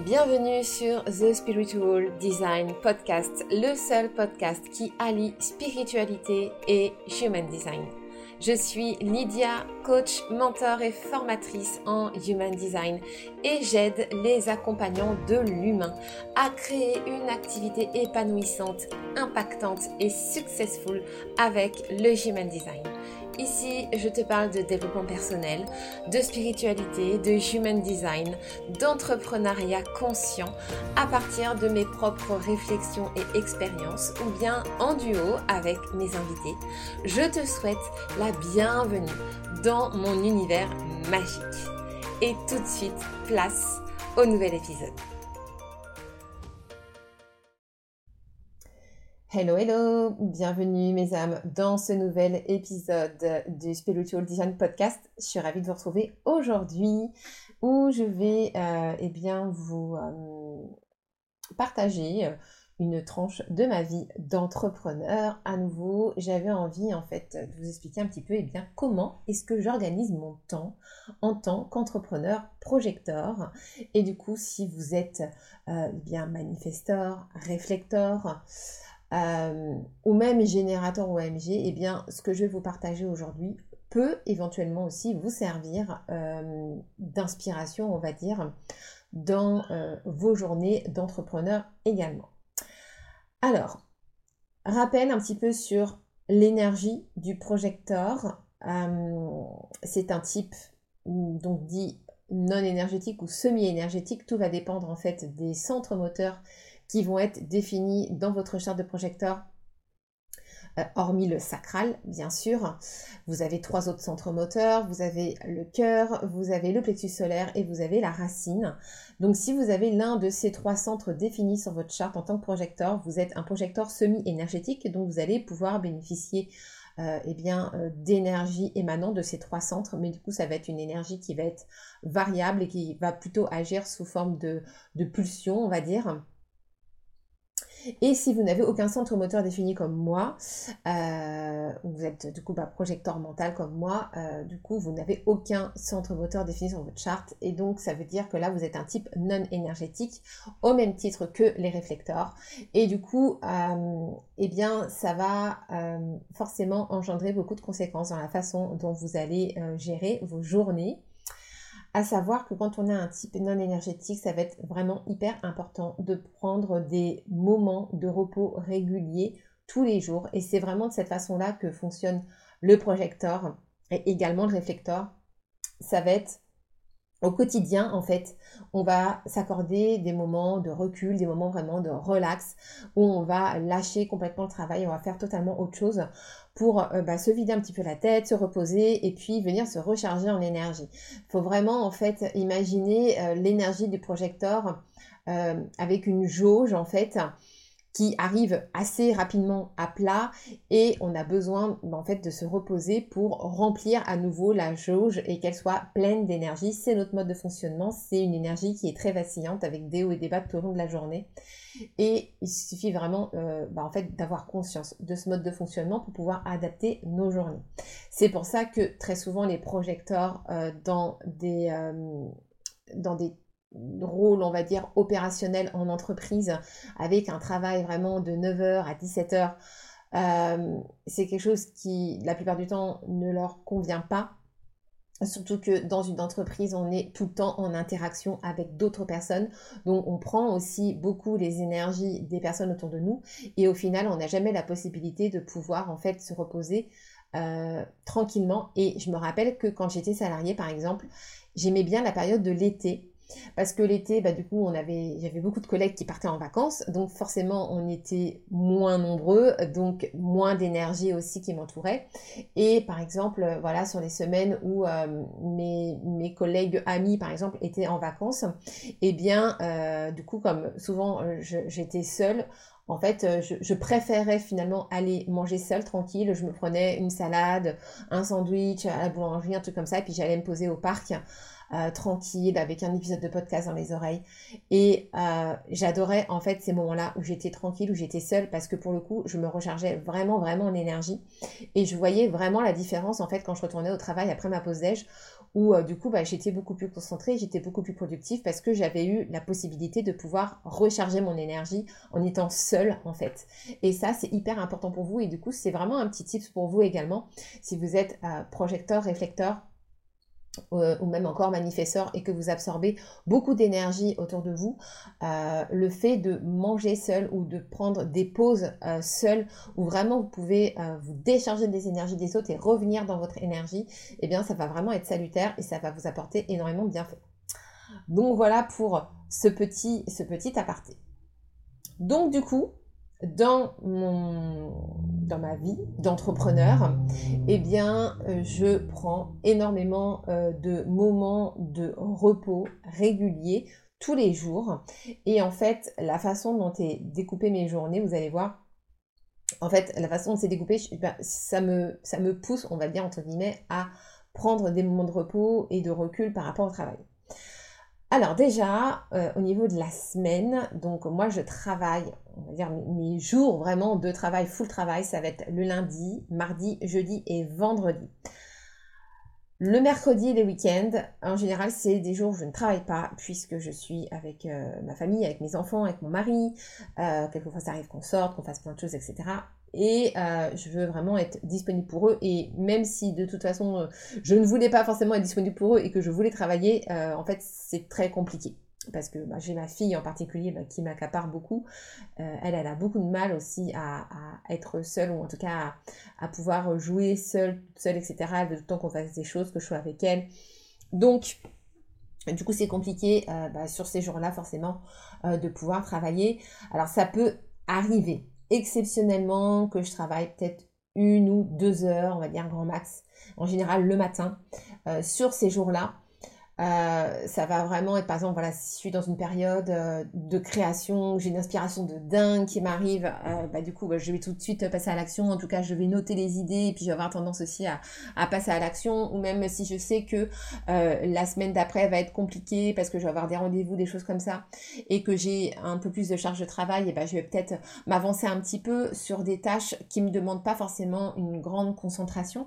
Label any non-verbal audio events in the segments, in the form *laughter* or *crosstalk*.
Bienvenue sur The Spiritual Design Podcast, le seul podcast qui allie spiritualité et human design. Je suis Lydia, coach, mentor et formatrice en Human Design et j'aide les accompagnants de l'humain à créer une activité épanouissante, impactante et successful avec le Human Design. Ici, je te parle de développement personnel, de spiritualité, de human design, d'entrepreneuriat conscient à partir de mes propres réflexions et expériences ou bien en duo avec mes invités. Je te souhaite la bienvenue dans mon univers magique. Et tout de suite, place au nouvel épisode. Hello, hello, bienvenue mes âmes dans ce nouvel épisode du Spiritual Design Podcast. Je suis ravie de vous retrouver aujourd'hui où je vais euh, eh bien, vous euh, partager une tranche de ma vie d'entrepreneur. À nouveau, j'avais envie en fait de vous expliquer un petit peu eh bien, comment est-ce que j'organise mon temps en tant qu'entrepreneur projecteur. Et du coup, si vous êtes euh, eh bien manifesteur, réflecteur, euh, ou même générateur OMG, eh bien, ce que je vais vous partager aujourd'hui peut éventuellement aussi vous servir euh, d'inspiration, on va dire, dans euh, vos journées d'entrepreneur également. Alors, rappel un petit peu sur l'énergie du projecteur. C'est un type donc dit non énergétique ou semi-énergétique. Tout va dépendre en fait des centres moteurs qui vont être définis dans votre charte de projecteur euh, hormis le sacral, bien sûr. Vous avez trois autres centres moteurs, vous avez le cœur, vous avez le plexus solaire et vous avez la racine. Donc si vous avez l'un de ces trois centres définis sur votre charte en tant que projecteur, vous êtes un projecteur semi-énergétique, donc vous allez pouvoir bénéficier euh, eh bien, euh, d'énergie émanant de ces trois centres, mais du coup ça va être une énergie qui va être variable et qui va plutôt agir sous forme de, de pulsion, on va dire. Et si vous n'avez aucun centre moteur défini comme moi, euh, vous êtes du coup bah, projecteur mental comme moi, euh, du coup vous n'avez aucun centre moteur défini sur votre charte. Et donc ça veut dire que là vous êtes un type non énergétique au même titre que les réflecteurs. Et du coup euh, eh bien ça va forcément engendrer beaucoup de conséquences dans la façon dont vous allez gérer vos journées à savoir que quand on a un type non énergétique, ça va être vraiment hyper important de prendre des moments de repos réguliers tous les jours. Et c'est vraiment de cette façon-là que fonctionne le projecteur et également le réflecteur. Ça va être au quotidien, en fait, on va s'accorder des moments de recul, des moments vraiment de relax, où on va lâcher complètement le travail, on va faire totalement autre chose pour euh, bah, se vider un petit peu la tête, se reposer et puis venir se recharger en énergie. Il faut vraiment, en fait, imaginer euh, l'énergie du projecteur euh, avec une jauge, en fait, qui arrive assez rapidement à plat et on a besoin en fait de se reposer pour remplir à nouveau la jauge et qu'elle soit pleine d'énergie. C'est notre mode de fonctionnement, c'est une énergie qui est très vacillante avec des hauts et des bas tout au long de la journée. Et il suffit vraiment euh, bah, en fait d'avoir conscience de ce mode de fonctionnement pour pouvoir adapter nos journées. C'est pour ça que très souvent les projecteurs euh, dans des euh, dans des rôle, on va dire, opérationnel en entreprise, avec un travail vraiment de 9h à 17h, euh, c'est quelque chose qui, la plupart du temps, ne leur convient pas. Surtout que dans une entreprise, on est tout le temps en interaction avec d'autres personnes. Donc, on prend aussi beaucoup les énergies des personnes autour de nous. Et au final, on n'a jamais la possibilité de pouvoir, en fait, se reposer euh, tranquillement. Et je me rappelle que quand j'étais salariée, par exemple, j'aimais bien la période de l'été parce que l'été, bah, du coup, j'avais beaucoup de collègues qui partaient en vacances, donc forcément, on était moins nombreux, donc moins d'énergie aussi qui m'entourait. Et par exemple, voilà, sur les semaines où euh, mes, collègues amis, par exemple, étaient en vacances, eh bien, euh, du coup, comme souvent euh, j'étais seule, en fait, je, je, préférais finalement aller manger seule, tranquille. Je me prenais une salade, un sandwich à la boulangerie, un truc comme ça, et puis j'allais me poser au parc. Euh, tranquille, avec un épisode de podcast dans les oreilles. Et euh, j'adorais en fait ces moments-là où j'étais tranquille, où j'étais seule, parce que pour le coup, je me rechargeais vraiment, vraiment en énergie. Et je voyais vraiment la différence en fait quand je retournais au travail après ma pause déj, où du coup bah, j'étais beaucoup plus concentrée, j'étais beaucoup plus productive parce que j'avais eu la possibilité de pouvoir recharger mon énergie en étant seule en fait. Et ça c'est hyper important pour vous et du coup c'est vraiment un petit tips pour vous également si vous êtes projecteur, réflecteur euh, ou même encore manifesteur et que vous absorbez beaucoup d'énergie autour de vous, euh, le fait de manger seul ou de prendre des pauses euh, seul où vraiment vous pouvez vous décharger des énergies des autres et revenir dans votre énergie, eh bien ça va vraiment être salutaire et ça va vous apporter énormément de bienfaits. Donc voilà pour ce petit, ce petit aparté. Donc du coup, dans, mon, dans ma vie d'entrepreneur, eh bien, euh, je prends énormément euh, de moments de repos réguliers tous les jours. Et en fait, la façon dont est découpé mes journées, vous allez voir, en fait, la façon dont c'est découpé, ben, ça, me, ça me pousse, on va dire, entre guillemets, à prendre des moments de repos et de recul par rapport au travail. Alors déjà, euh, au niveau de la semaine, donc moi je travaille, on va dire mes jours vraiment de travail, full travail, ça va être le lundi, mardi, jeudi et vendredi. Le mercredi et les week-ends, en général, c'est des jours où je ne travaille pas puisque je suis avec euh, ma famille, avec mes enfants, avec mon mari. Euh, quelquefois, ça arrive qu'on sorte, qu'on fasse plein de choses, etc et euh, je veux vraiment être disponible pour eux et même si de toute façon euh, je ne voulais pas forcément être disponible pour eux et que je voulais travailler, euh, en fait c'est très compliqué parce que bah, j'ai ma fille en particulier bah, qui m'accapare beaucoup. elle, elle a beaucoup de mal aussi à, être seule, ou en tout cas à, pouvoir jouer seule, seule, etc. De temps qu'on fasse des choses, que je sois avec elle. Donc, du coup, c'est compliqué bah, sur ces jours-là, forcément, de pouvoir travailler. Alors, ça peut arriver exceptionnellement que je travaille peut-être une ou deux heures, on va dire grand max, en général le matin, euh, sur ces jours-là. Euh, ça va vraiment être, par exemple, voilà, si je suis dans une période euh, de création, j'ai une inspiration de dingue qui m'arrive, euh, bah, du coup, bah, je vais tout de suite passer à l'action. En tout cas, je vais noter les idées et puis je vais avoir tendance aussi à, à passer à l'action. Ou même si je sais que la semaine d'après va être compliquée parce que je vais avoir des rendez-vous, des choses comme ça, et que j'ai un peu plus de charge de travail, et bah, je vais peut-être m'avancer un petit peu sur des tâches qui me demandent pas forcément une grande concentration,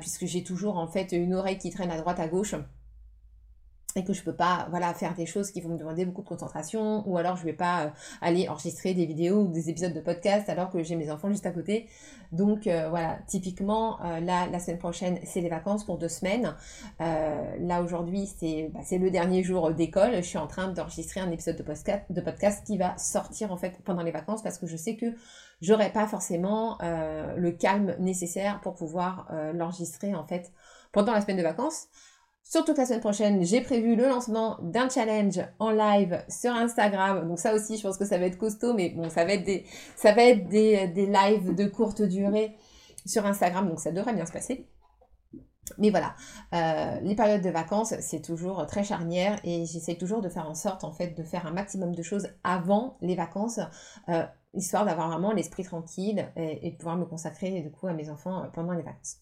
puisque j'ai toujours en fait une oreille qui traîne à droite à gauche que je peux pas voilà faire des choses qui vont me demander beaucoup de concentration ou alors je vais pas euh, aller enregistrer des vidéos ou des épisodes de podcast alors que j'ai mes enfants juste à côté. Donc euh, voilà typiquement euh, là la semaine prochaine c'est les vacances pour deux semaines. Là aujourd'hui c'est bah, c'est le dernier jour d'école. Je suis en train d'enregistrer un épisode de podcast de podcast qui va sortir en fait pendant les vacances parce que je sais que j'aurai pas forcément le calme nécessaire pour pouvoir l'enregistrer en fait pendant la semaine de vacances Surtout que la semaine prochaine, j'ai prévu le lancement d'un challenge en live sur Instagram. Donc ça aussi, je pense que ça va être costaud, mais bon, ça va être des, ça va être des, des lives de courte durée sur Instagram, donc ça devrait bien se passer. Mais voilà, euh, les périodes de vacances, c'est toujours très charnière et j'essaie toujours de faire en sorte en fait de faire un maximum de choses avant les vacances, euh, histoire d'avoir vraiment l'esprit tranquille et, de pouvoir me consacrer du coup à mes enfants euh, pendant les vacances.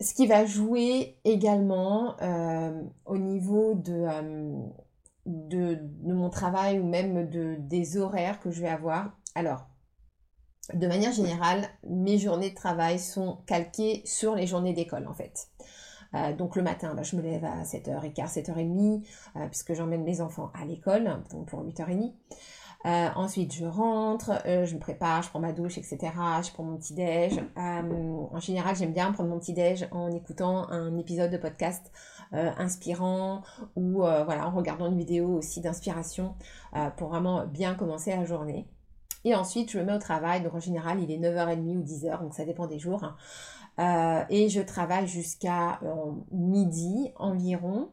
Ce qui va jouer également euh, au niveau euh, de, mon travail ou même de, des horaires que je vais avoir. Alors, de manière générale, mes journées de travail sont calquées sur les journées d'école en fait. Euh, donc le matin, bah, je me lève à 7h15, 7h30, puisque j'emmène mes enfants à l'école pour, pour 8h30. Euh, ensuite, je rentre, euh, je me prépare, je prends ma douche, etc. Je prends mon petit déj. Euh, en général, j'aime bien prendre mon petit déj en écoutant un épisode de podcast inspirant ou voilà en regardant une vidéo aussi d'inspiration pour vraiment bien commencer la journée. Et ensuite, je me mets au travail. Donc en général, il est 9h30 ou 10h, donc ça dépend des jours. et je travaille jusqu'à midi environ.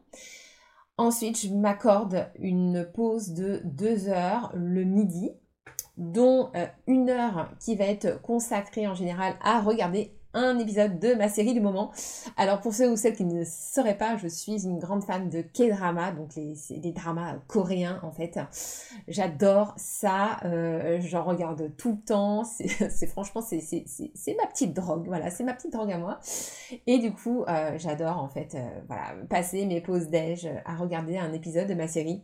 Ensuite, je m'accorde une pause de deux heures le midi, dont euh, une heure qui va être consacrée en général à regarder un épisode de ma série du moment. Alors pour ceux ou celles qui ne sauraient pas, je suis une grande fan de K-drama, donc les, dramas coréens en fait. J'adore ça, euh, j'en regarde tout le temps, c'est *laughs* franchement c'est ma petite drogue, voilà, c'est ma petite drogue à moi. Et du coup euh, j'adore en fait euh, voilà, passer mes pauses déj à regarder un épisode de ma série.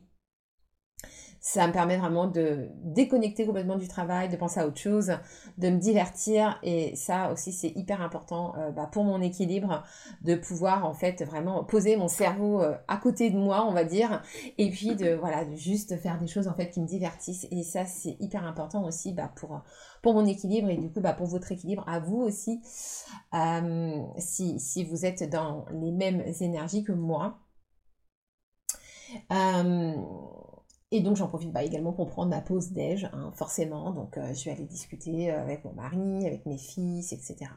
Ça me permet vraiment de déconnecter complètement du travail, de penser à autre chose, de me divertir. Et ça aussi, c'est hyper important euh, bah, pour mon équilibre, de pouvoir en fait vraiment poser mon cerveau euh, à côté de moi, on va dire, et puis de voilà, de juste faire des choses en fait qui me divertissent. Et ça, c'est hyper important aussi bah, pour pour mon équilibre et du coup bah, pour votre équilibre à vous aussi, euh, si, si vous êtes dans les mêmes énergies que moi. Et donc j'en profite bah, également pour prendre ma pause déj, hein, forcément. Donc euh, je vais aller discuter euh, avec mon mari, avec mes fils, etc.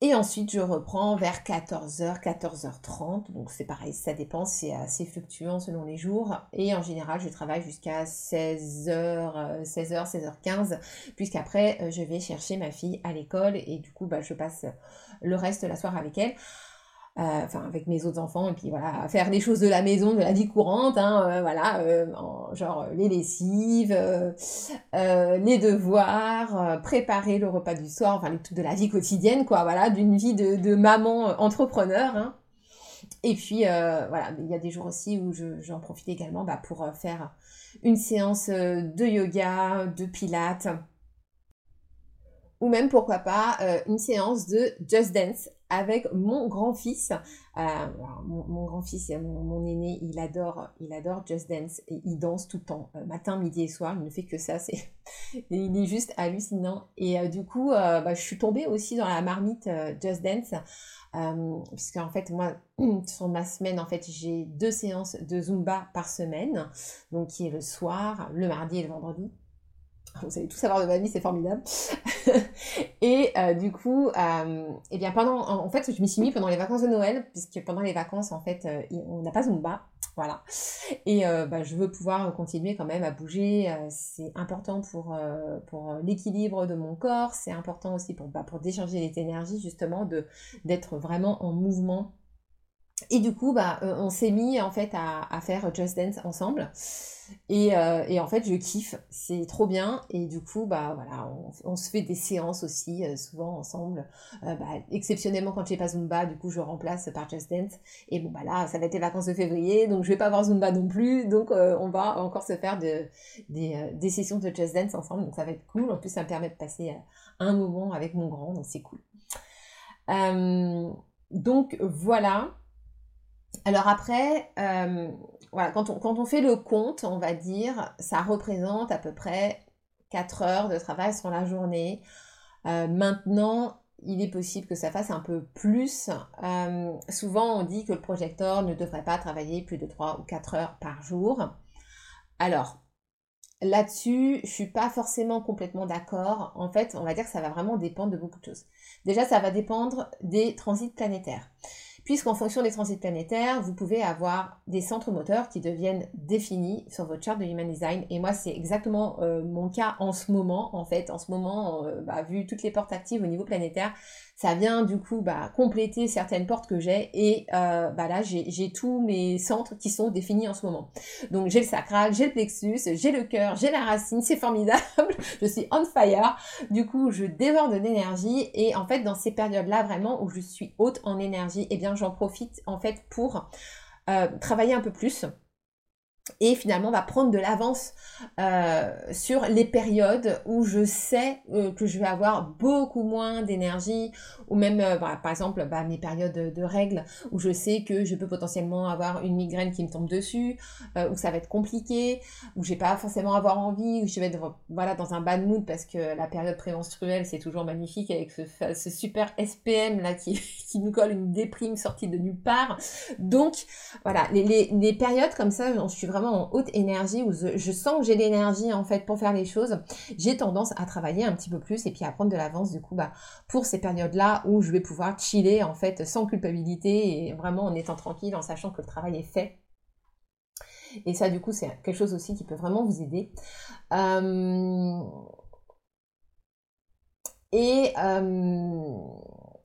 et ensuite je reprends vers 14h, 14h30. Donc c'est pareil, ça dépend, c'est assez fluctuant selon les jours. Et en général je travaille jusqu'à 16h, 16h, 16h15, puisqu'après je vais chercher ma fille à l'école et du coup bah, je passe le reste de la soirée avec elle. Euh, enfin avec mes autres enfants et puis voilà faire des choses de la maison de la vie courante hein, euh, voilà euh, genre les lessives les devoirs préparer le repas du soir enfin les trucs de la vie quotidienne quoi voilà d'une vie de, maman entrepreneur hein. et puis voilà il y a des jours aussi où j'en profite également bah, pour faire une séance de yoga de pilates ou même pourquoi pas une séance de Just Dance avec mon grand-fils. Euh, mon, grand-fils, mon, mon, aîné, il adore, il adore Just Dance et il danse tout le temps, euh, matin, midi et soir. Il ne fait que ça, c'est, *laughs* il est juste hallucinant. Et euh, du coup, bah, je suis tombée aussi dans la marmite Just Dance. puisque en fait moi *clears throat* sur ma semaine en fait j'ai deux séances de zumba par semaine donc qui est le soir le mardi et le vendredi vous allez tout savoir de ma vie, c'est formidable. *laughs* et euh, du coup, euh, eh bien pendant, en, fait, je m'y suis mis pendant les vacances de Noël, puisque pendant les vacances, en fait, euh, on n'a pas Zumba, voilà. Et bah, je veux pouvoir continuer quand même à bouger. c'est important pour, pour l'équilibre de mon corps. C'est important aussi pour, bah, pour décharger les énergies, justement, d'être vraiment en mouvement. Et du coup, bah, on s'est mis en fait à, à faire Just Dance ensemble. Euh, et, en fait, je kiffe, c'est trop bien. Et du coup, bah voilà, on, se fait des séances aussi, euh, souvent ensemble. Euh, bah, exceptionnellement, quand j'ai pas Zumba, du coup, je remplace par Just Dance. Et bon, bah là, ça va être les vacances de février, donc je vais pas avoir Zumba non plus. Donc, on va encore se faire de, des, des, sessions de Just Dance ensemble. Donc, ça va être cool. En plus, ça me permet de passer un moment avec mon grand, donc c'est cool. donc, voilà. Alors après, voilà, quand on, fait le compte, on va dire, ça représente à peu près 4 heures de travail sur la journée. Euh, maintenant, il est possible que ça fasse un peu plus. Euh, souvent, on dit que le projecteur ne devrait pas travailler plus de 3 ou 4 heures par jour. Alors, là-dessus, je suis pas forcément complètement d'accord. En fait, on va dire que ça va vraiment dépendre de beaucoup de choses. Déjà, ça va dépendre des transits planétaires puisqu'en fonction des transits planétaires, vous pouvez avoir des centres moteurs qui deviennent définis sur votre charte de Human Design. Et moi, c'est exactement euh, mon cas en ce moment. En fait, en ce moment, euh, bah, vu toutes les portes actives au niveau planétaire, ça vient du coup bah, compléter certaines portes que j'ai et euh, bah, là j'ai tous mes centres qui sont définis en ce moment. Donc j'ai le sacral, j'ai le plexus, j'ai le cœur, j'ai la racine, c'est formidable, *laughs* je suis on fire, du coup je déborde d'énergie et en fait dans ces périodes-là vraiment où je suis haute en énergie, eh bien j'en profite en fait pour euh, travailler un peu plus et finalement va prendre de l'avance euh, sur les périodes où je sais euh, que je vais avoir beaucoup moins d'énergie ou même euh, par exemple bah, mes périodes de, règles où je sais que je peux potentiellement avoir une migraine qui me tombe dessus où ça va être compliqué où je vais pas forcément avoir envie où je vais être dans un bad mood parce que la période prémenstruelle c'est toujours magnifique avec ce, super SPM là *laughs* qui, nous colle une déprime sortie de nulle part. Donc voilà les périodes comme ça je suis vraiment en haute énergie, où je, sens que j'ai l'énergie en fait pour faire les choses, j'ai tendance à travailler un petit peu plus et puis à prendre de l'avance du coup bah, pour ces périodes-là où je vais pouvoir chiller en fait sans culpabilité et vraiment en étant tranquille, en sachant que le travail est fait. Et ça, du coup, c'est quelque chose aussi qui peut vraiment vous aider. Euh, et euh...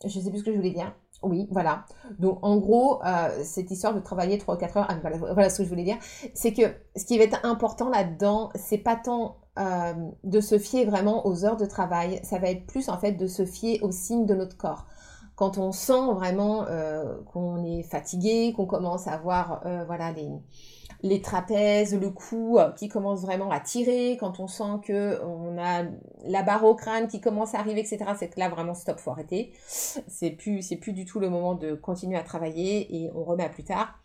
je sais plus ce que je voulais dire. Oui, voilà. Donc en gros, euh, cette histoire de travailler 3 ou 4 heures, ah, voilà, ce que je voulais dire, c'est que ce qui va être important là-dedans, c'est pas tant euh, de se fier vraiment aux heures de travail, ça va être plus en fait de se fier aux signes de notre corps. Quand on sent vraiment euh, qu'on est fatigué, qu'on commence à avoir voilà les les trapèzes, le cou euh, qui commence vraiment à tirer, quand on sent que on a la barre au crâne qui commence à arriver, etc. C'est que là vraiment stop, faut arrêter. C'est plus, plus du tout le moment de continuer à travailler et on remet à plus tard.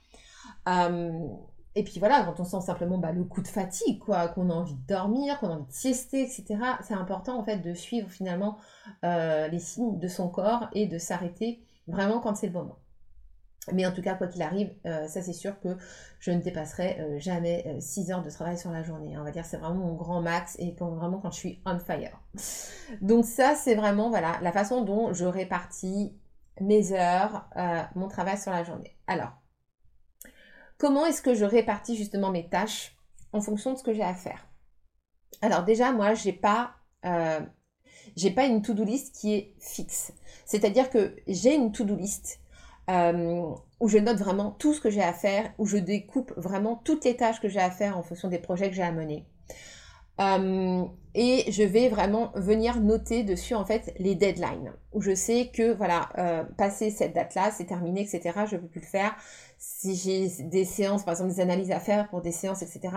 Euh, et puis voilà, quand on sent simplement bah, le coup de fatigue, quoi, qu'on a envie de dormir, qu'on a envie de siester, etc., c'est important en fait de suivre finalement euh, les signes de son corps et de s'arrêter vraiment quand c'est le moment. Mais en tout cas, quoi qu'il arrive, euh, ça c'est sûr que je ne dépasserai euh, jamais 6 heures de travail sur la journée. On va dire c'est vraiment mon grand max et quand, vraiment quand je suis on fire. Donc ça c'est vraiment voilà la façon dont je répartis mes heures, mon travail sur la journée. Alors, Comment est-ce que je répartis justement mes tâches en fonction de ce que j'ai à faire? Alors déjà, moi, j'ai pas, euh, pas une to-do list qui est fixe. C'est-à-dire que j'ai une to-do list euh, où je note vraiment tout ce que j'ai à faire, où je découpe vraiment toutes les tâches que j'ai à faire en fonction des projets que j'ai à mener. Euh, et je vais vraiment venir noter dessus en fait les deadlines où je sais que voilà euh, passer cette date là c'est terminé etc je peux plus le faire si j'ai des séances par exemple des analyses à faire pour des séances etc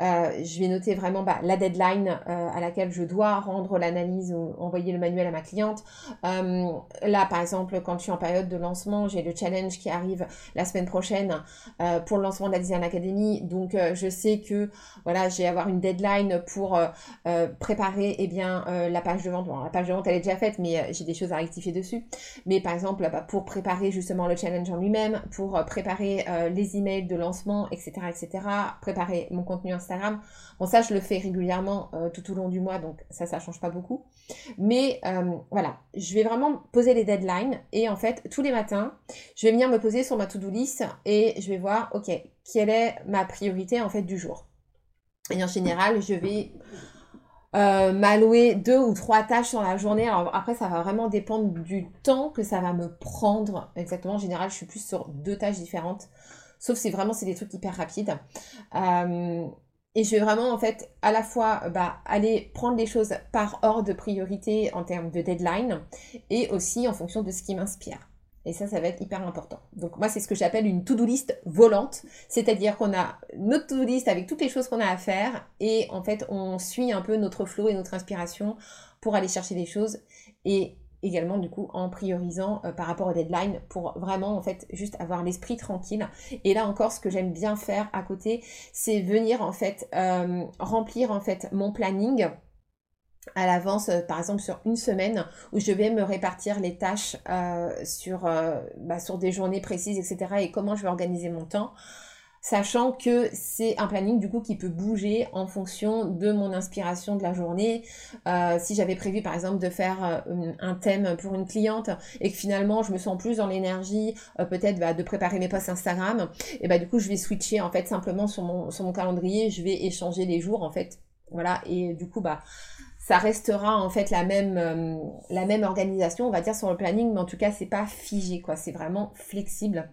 euh, je vais noter vraiment bah, la deadline euh, à laquelle je dois rendre l'analyse ou envoyer le manuel à ma cliente là par exemple quand je suis en période de lancement j'ai le challenge qui arrive la semaine prochaine pour le lancement de la Design Academy donc je sais que voilà j'ai avoir une deadline pour euh, préparer eh bien, euh, la page de vente. Bon, la page de vente, elle est déjà faite, mais euh, j'ai des choses à rectifier dessus. Mais par exemple, bah, pour préparer justement le challenge en lui-même, pour préparer les emails de lancement, etc., etc., préparer mon contenu Instagram. Bon, ça, je le fais régulièrement tout au long du mois, donc ça, ça change pas beaucoup. Mais voilà, je vais vraiment poser les deadlines et en fait, tous les matins, je vais venir me poser sur ma to-do list et je vais voir, ok, quelle est ma priorité en fait du jour. Et en général, je vais euh, m'allouer deux ou trois tâches sur la journée. Alors après, ça va vraiment dépendre du temps que ça va me prendre. Exactement, en général, je suis plus sur deux tâches différentes. Sauf si vraiment c'est des trucs hyper rapides. Euh, et je vais vraiment en fait à la fois bah, aller prendre les choses par ordre de priorité en termes de deadline et aussi en fonction de ce qui m'inspire. Et ça, ça va être hyper important. Donc moi, c'est ce que j'appelle une to-do list volante. C'est-à-dire qu'on a notre to-do list avec toutes les choses qu'on a à faire et en fait, on suit un peu notre flow et notre inspiration pour aller chercher des choses et également du coup en priorisant euh, par rapport au deadline pour vraiment en fait juste avoir l'esprit tranquille et là encore ce que j'aime bien faire à côté c'est venir en fait euh, remplir en fait mon planning à l'avance, euh, par exemple sur une semaine, où je vais me répartir les tâches euh, sur, euh, bah, des journées précises, etc. et comment je vais organiser mon temps, sachant que c'est un planning du coup qui peut bouger en fonction de mon inspiration de la journée. si j'avais prévu par exemple de faire un thème pour une cliente et que finalement je me sens plus dans l'énergie peut-être bah, de préparer mes posts Instagram, et bah du coup je vais switcher en fait simplement sur mon, sur mon calendrier, je vais échanger les jours en fait. Voilà, et du coup, bah, ça restera en fait la même, euh, la même organisation, on va dire, sur le planning, mais en tout cas, c'est pas figé, quoi. C'est vraiment flexible.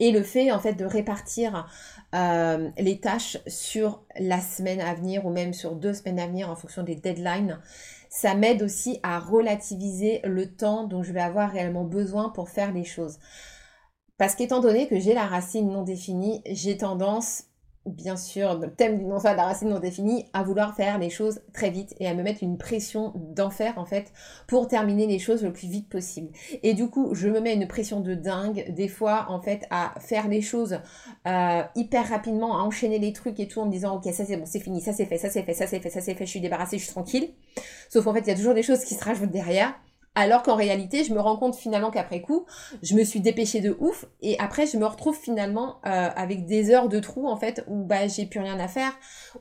Et le fait en fait de répartir euh, les tâches sur la semaine à venir ou même sur deux semaines à venir en fonction des deadlines, ça m'aide aussi à relativiser le temps dont je vais avoir réellement besoin pour faire les choses. Parce qu'étant donné que j'ai la racine non définie, j'ai tendance bien sûr, le thème du non-soi de la racine non définie, à vouloir faire les choses très vite et à me mettre une pression d'enfer en fait pour terminer les choses le plus vite possible. Et du coup, je me mets une pression de dingue des fois en fait à faire les choses euh, hyper rapidement, à enchaîner les trucs et tout en me disant ok ça c'est bon, c'est fini, ça c'est fait, ça c'est fait, ça c'est fait, ça c'est fait, je suis débarrassée, je suis tranquille. Sauf en fait il y a toujours des choses qui se rajoutent derrière. Alors qu'en réalité, je me rends compte finalement qu'après coup, je me suis dépêchée de ouf et après je me retrouve finalement euh, avec des heures de trou en fait où bah j'ai plus rien à faire,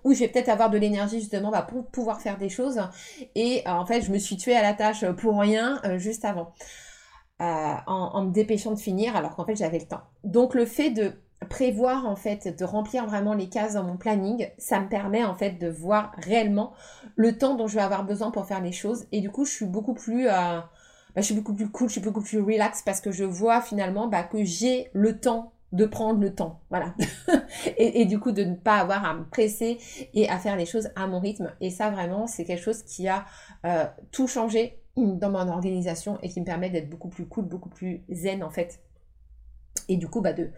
où je vais peut-être avoir de l'énergie justement bah, pour pouvoir faire des choses et euh, en fait je me suis tuée à la tâche pour rien euh, juste avant. En, en, me dépêchant de finir alors qu'en fait j'avais le temps. Donc le fait de prévoir en fait de remplir vraiment les cases dans mon planning, ça me permet en fait de voir réellement le temps dont je vais avoir besoin pour faire les choses et du coup je suis beaucoup plus euh, bah, je suis beaucoup plus cool, je suis beaucoup plus relax parce que je vois finalement bah, que j'ai le temps de prendre le temps, voilà. *laughs* et, du coup de ne pas avoir à me presser et à faire les choses à mon rythme. Et ça vraiment c'est quelque chose qui a euh, tout changé dans mon organisation et qui me permet d'être beaucoup plus cool, beaucoup plus zen en fait et du coup bah, de,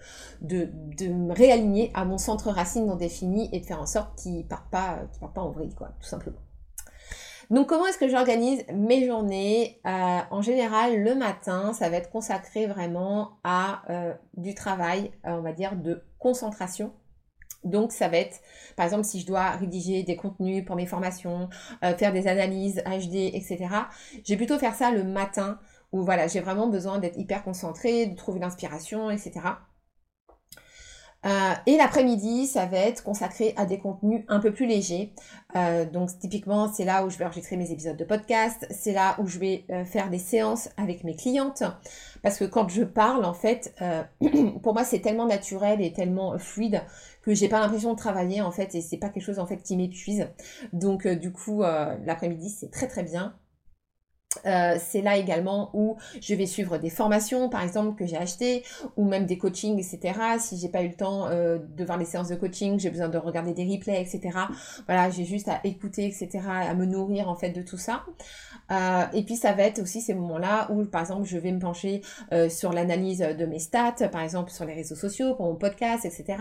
de, de, me réaligner à mon centre racine non défini et de faire en sorte qu'il ne parte pas, part pas en vrille, quoi, tout simplement. Donc comment est-ce que j'organise mes journées? Euh, En général, le matin, ça va être consacré vraiment à euh, du travail, euh, on va dire, de concentration. Donc ça va être, par exemple, si je dois rédiger des contenus pour mes formations, faire des analyses HD, etc. J'ai plutôt faire ça le matin où voilà, j'ai vraiment besoin d'être hyper concentrée, de trouver l'inspiration, etc. Euh, et l'après-midi, ça va être consacré à des contenus un peu plus légers. Euh, donc typiquement, c'est là où je vais enregistrer mes épisodes de podcast, c'est là où je vais euh, faire des séances avec mes clientes. Parce que quand je parle, en fait, *clears throat* pour moi, c'est tellement naturel et tellement fluide que j'ai pas l'impression de travailler en fait et c'est pas quelque chose en fait qui m'épuise. Donc du coup, l'après-midi, c'est très très bien. Euh, c'est là également où je vais suivre des formations, par exemple, que j'ai achetées, ou même des coachings, etc. Si j'ai pas eu le temps euh, de voir les séances de coaching, j'ai besoin de regarder des replays, etc. Voilà, j'ai juste à écouter, etc., à me nourrir en fait de tout ça. Euh, et puis ça va être aussi ces moments-là où, par exemple, je vais me pencher sur l'analyse de mes stats, par exemple sur les réseaux sociaux, pour mon podcast, etc.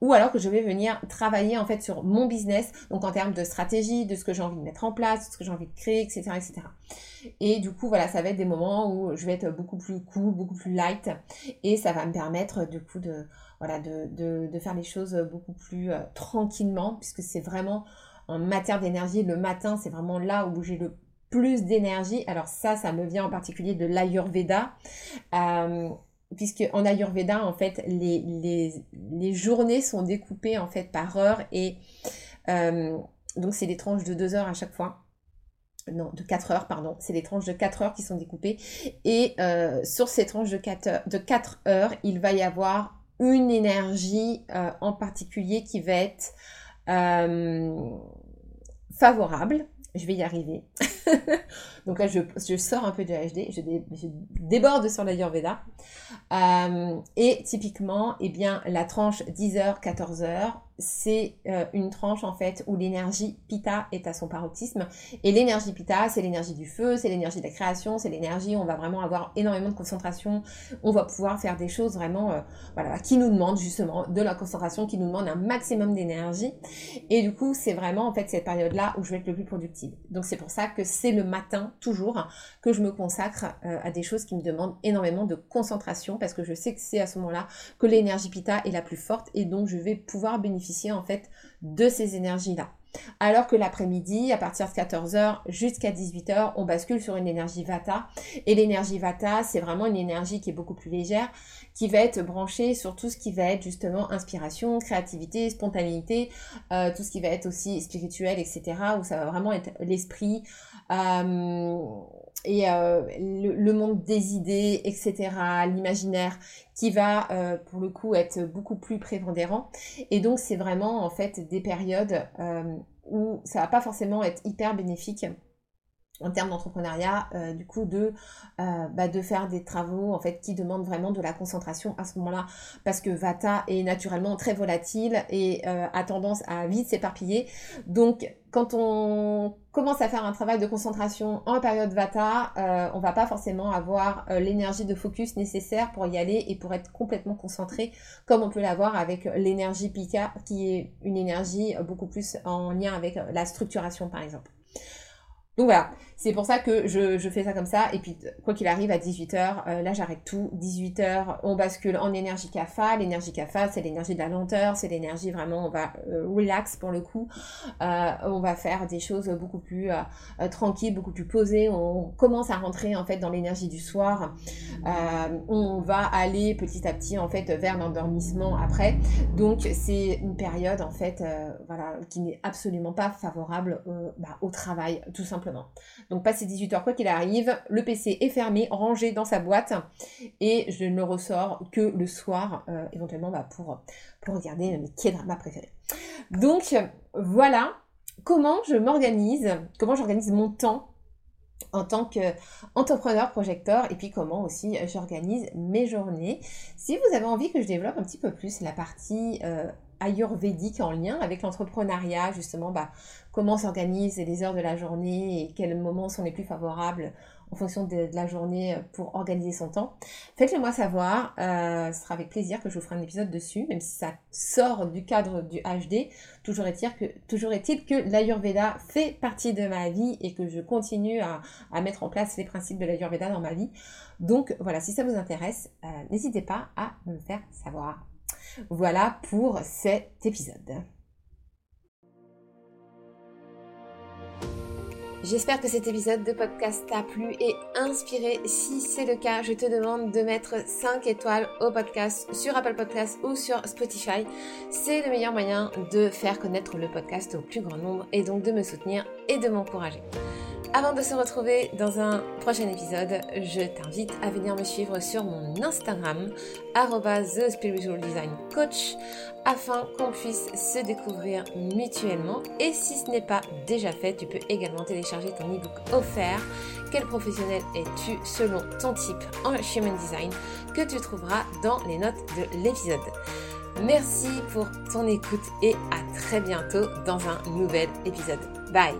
Ou alors que je vais venir travailler en fait sur mon business, donc en termes de stratégie, de ce que j'ai envie de mettre en place, de ce que j'ai envie de créer, etc., etc. Et du coup, voilà, ça va être des moments où je vais être beaucoup plus cool, beaucoup plus light. Et ça va me permettre, du coup, de, voilà, de, faire les choses beaucoup plus euh, tranquillement, puisque c'est vraiment en matière d'énergie, le matin, c'est vraiment là où j'ai le plus d'énergie. Alors ça, ça me vient en particulier de l'Ayurveda. Euh, puisque en Ayurveda, en fait, les, journées sont découpées en fait par heure et euh, donc c'est des tranches de deux heures à chaque fois non, de 4 heures, pardon. C'est des tranches de 4 heures qui sont découpées. Et euh, sur ces tranches de 4, heures, de 4 heures, il va y avoir une énergie euh, en particulier qui va être euh, favorable. Je vais y arriver. *laughs* Donc là, je, sors un peu de HD, je, je déborde sur l'Ayurveda. Euh, et typiquement, eh bien, la tranche 10h, 14h, c'est euh, une tranche en fait où l'énergie Pitta est à son paroxysme. Et l'énergie Pitta, c'est l'énergie du feu, c'est l'énergie de la création, c'est l'énergie on va vraiment avoir énormément de concentration. On va pouvoir faire des choses vraiment, euh, voilà, qui nous demandent justement de la concentration, qui nous demandent un maximum d'énergie. Et du coup, c'est vraiment en fait cette période-là où je vais être le plus productive. Donc c'est pour ça que c'est le matin toujours que je me consacre euh, à des choses qui me demandent énormément de concentration parce que je sais que c'est à ce moment-là que l'énergie Pitta est la plus forte et donc je vais pouvoir bénéficier en fait de ces énergies-là. Alors que l'après-midi, à partir de 14h jusqu'à 18h, on bascule sur une énergie Vata. Et l'énergie Vata, c'est vraiment une énergie qui est beaucoup plus légère, qui va être branchée sur tout ce qui va être justement inspiration, créativité, spontanéité, euh, tout ce qui va être aussi spirituel, etc. Où ça va vraiment être l'esprit. Euh, et euh, le, monde des idées, etc., l'imaginaire, qui va euh, pour le coup être beaucoup plus prépondérant. Et donc c'est vraiment en fait des périodes euh, où ça va pas forcément être hyper bénéfique en termes d'entrepreneuriat, euh, du coup, de, euh, bah, de faire des travaux en fait qui demandent vraiment de la concentration à ce moment-là, parce que Vata est naturellement très volatile et euh, a tendance à vite s'éparpiller. Donc, quand on commence à faire un travail de concentration en période Vata, on va pas forcément avoir l'énergie de focus nécessaire pour y aller et pour être complètement concentré, comme on peut l'avoir avec l'énergie Pika, qui est une énergie beaucoup plus en lien avec la structuration, par exemple. Donc voilà, c'est pour ça que je, fais ça comme ça. Et puis, quoi qu'il arrive, à 18h, euh, là, j'arrête tout. 18h, on bascule en énergie CAFA. L'énergie CAFA, c'est l'énergie de la lenteur. C'est l'énergie vraiment, on va euh, relax pour le coup. Euh, on va faire des choses beaucoup plus tranquilles, beaucoup plus posées. On commence à rentrer, en fait, dans l'énergie du soir. on va aller petit à petit, en fait, vers l'endormissement après. Donc, c'est une période, en fait, voilà, qui n'est absolument pas favorable bah, au travail, tout simplement donc passé 18h, quoi qu'il arrive, le PC est fermé, rangé dans sa boîte et je ne ressors que le soir, euh, éventuellement bah, pour, regarder mes quai dramas préférés. Donc voilà comment je m'organise, comment j'organise mon temps en tant qu'entrepreneur projecteur et puis comment aussi j'organise mes journées. Si vous avez envie que je développe un petit peu plus la partie euh, ayurvédique en lien avec l'entrepreneuriat, justement, bah, comment s'organisent les heures de la journée et quels moments sont les plus favorables en fonction de, la journée pour organiser son temps. Faites-le moi savoir, ce sera avec plaisir que je vous ferai un épisode dessus, même si ça sort du cadre du HD. Toujours est-il que, toujours l'Ayurveda fait partie de ma vie et que je continue à, à mettre en place les principes de l'Ayurveda dans ma vie. Donc voilà, si ça vous intéresse, n'hésitez pas à me faire savoir. Voilà pour cet épisode. J'espère que cet épisode de podcast t'a plu et inspiré. Si c'est le cas, je te demande de mettre 5 étoiles au podcast sur Apple Podcasts ou sur Spotify. C'est le meilleur moyen de faire connaître le podcast au plus grand nombre et donc de me soutenir et de m'encourager. Avant de se retrouver dans un prochain épisode, je t'invite à venir me suivre sur mon Instagram, Coach, afin qu'on puisse se découvrir mutuellement. Et si ce n'est pas déjà fait, tu peux également télécharger ton ebook offert. Quel professionnel es-tu selon ton type en Human Design que tu trouveras dans les notes de l'épisode. Merci pour ton écoute et à très bientôt dans un nouvel épisode. Bye